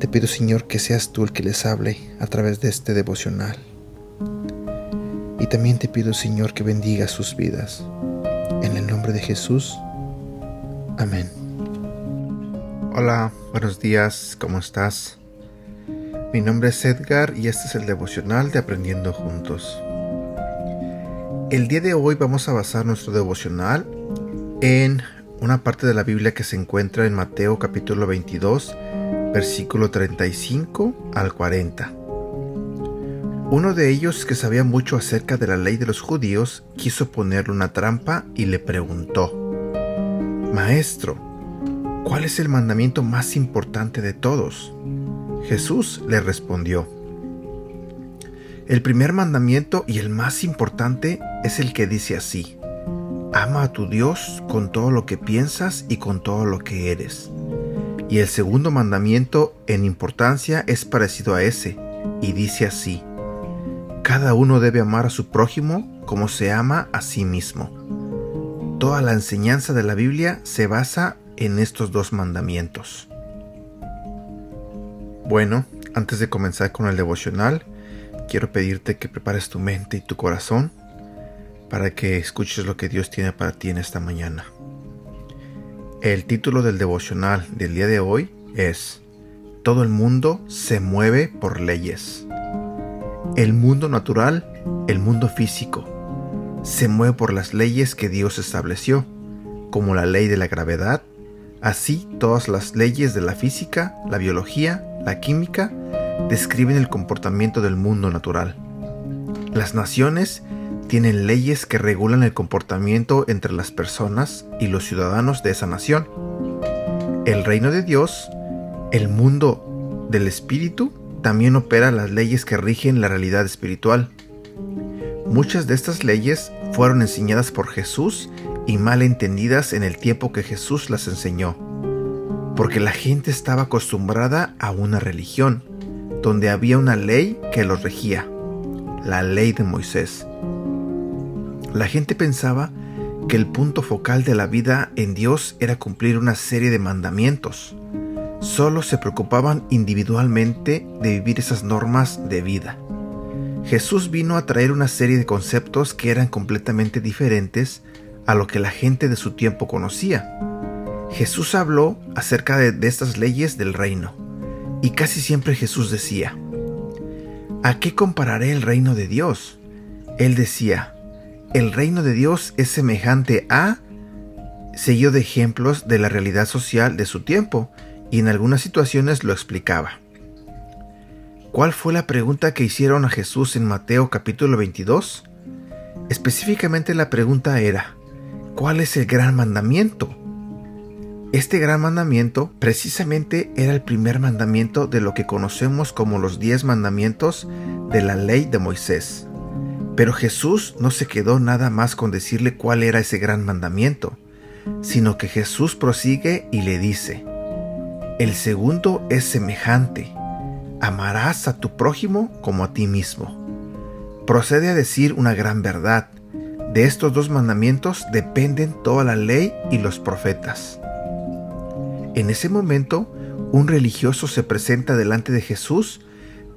Te pido, Señor, que seas tú el que les hable a través de este devocional. Y también te pido, Señor, que bendiga sus vidas. En el nombre de Jesús. Amén. Hola, buenos días, ¿cómo estás? Mi nombre es Edgar y este es el devocional de Aprendiendo Juntos. El día de hoy vamos a basar nuestro devocional en una parte de la Biblia que se encuentra en Mateo capítulo 22, versículo 35 al 40. Uno de ellos que sabía mucho acerca de la ley de los judíos quiso ponerle una trampa y le preguntó, Maestro, ¿cuál es el mandamiento más importante de todos? Jesús le respondió, El primer mandamiento y el más importante es el que dice así, Ama a tu Dios con todo lo que piensas y con todo lo que eres. Y el segundo mandamiento en importancia es parecido a ese, y dice así, Cada uno debe amar a su prójimo como se ama a sí mismo. Toda la enseñanza de la Biblia se basa en estos dos mandamientos. Bueno, antes de comenzar con el devocional, quiero pedirte que prepares tu mente y tu corazón para que escuches lo que Dios tiene para ti en esta mañana. El título del devocional del día de hoy es Todo el mundo se mueve por leyes. El mundo natural, el mundo físico, se mueve por las leyes que Dios estableció, como la ley de la gravedad, así todas las leyes de la física, la biología, la química, describen el comportamiento del mundo natural. Las naciones tienen leyes que regulan el comportamiento entre las personas y los ciudadanos de esa nación. El reino de Dios, el mundo del espíritu, también opera las leyes que rigen la realidad espiritual. Muchas de estas leyes fueron enseñadas por Jesús y mal entendidas en el tiempo que Jesús las enseñó, porque la gente estaba acostumbrada a una religión, donde había una ley que los regía, la ley de Moisés. La gente pensaba que el punto focal de la vida en Dios era cumplir una serie de mandamientos. Solo se preocupaban individualmente de vivir esas normas de vida. Jesús vino a traer una serie de conceptos que eran completamente diferentes a lo que la gente de su tiempo conocía. Jesús habló acerca de, de estas leyes del reino, y casi siempre Jesús decía, ¿A qué compararé el reino de Dios? Él decía, el reino de Dios es semejante a, seguido de ejemplos de la realidad social de su tiempo, y en algunas situaciones lo explicaba. ¿Cuál fue la pregunta que hicieron a Jesús en Mateo capítulo 22? Específicamente la pregunta era, ¿cuál es el gran mandamiento? Este gran mandamiento precisamente era el primer mandamiento de lo que conocemos como los diez mandamientos de la ley de Moisés. Pero Jesús no se quedó nada más con decirle cuál era ese gran mandamiento, sino que Jesús prosigue y le dice, el segundo es semejante, amarás a tu prójimo como a ti mismo. Procede a decir una gran verdad, de estos dos mandamientos dependen toda la ley y los profetas. En ese momento, un religioso se presenta delante de Jesús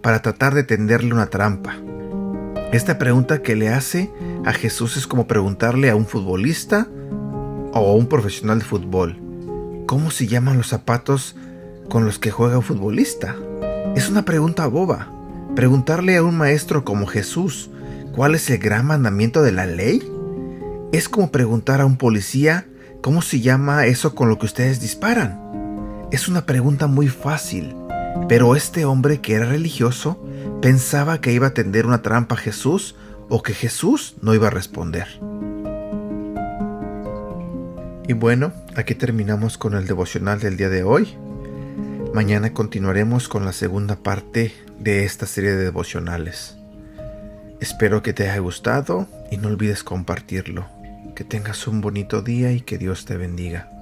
para tratar de tenderle una trampa. Esta pregunta que le hace a Jesús es como preguntarle a un futbolista o a un profesional de fútbol, ¿cómo se llaman los zapatos con los que juega un futbolista? Es una pregunta boba. Preguntarle a un maestro como Jesús, ¿cuál es el gran mandamiento de la ley? Es como preguntar a un policía, ¿cómo se llama eso con lo que ustedes disparan? Es una pregunta muy fácil, pero este hombre que era religioso pensaba que iba a tender una trampa a Jesús o que Jesús no iba a responder. Y bueno, aquí terminamos con el devocional del día de hoy. Mañana continuaremos con la segunda parte de esta serie de devocionales. Espero que te haya gustado y no olvides compartirlo. Que tengas un bonito día y que Dios te bendiga.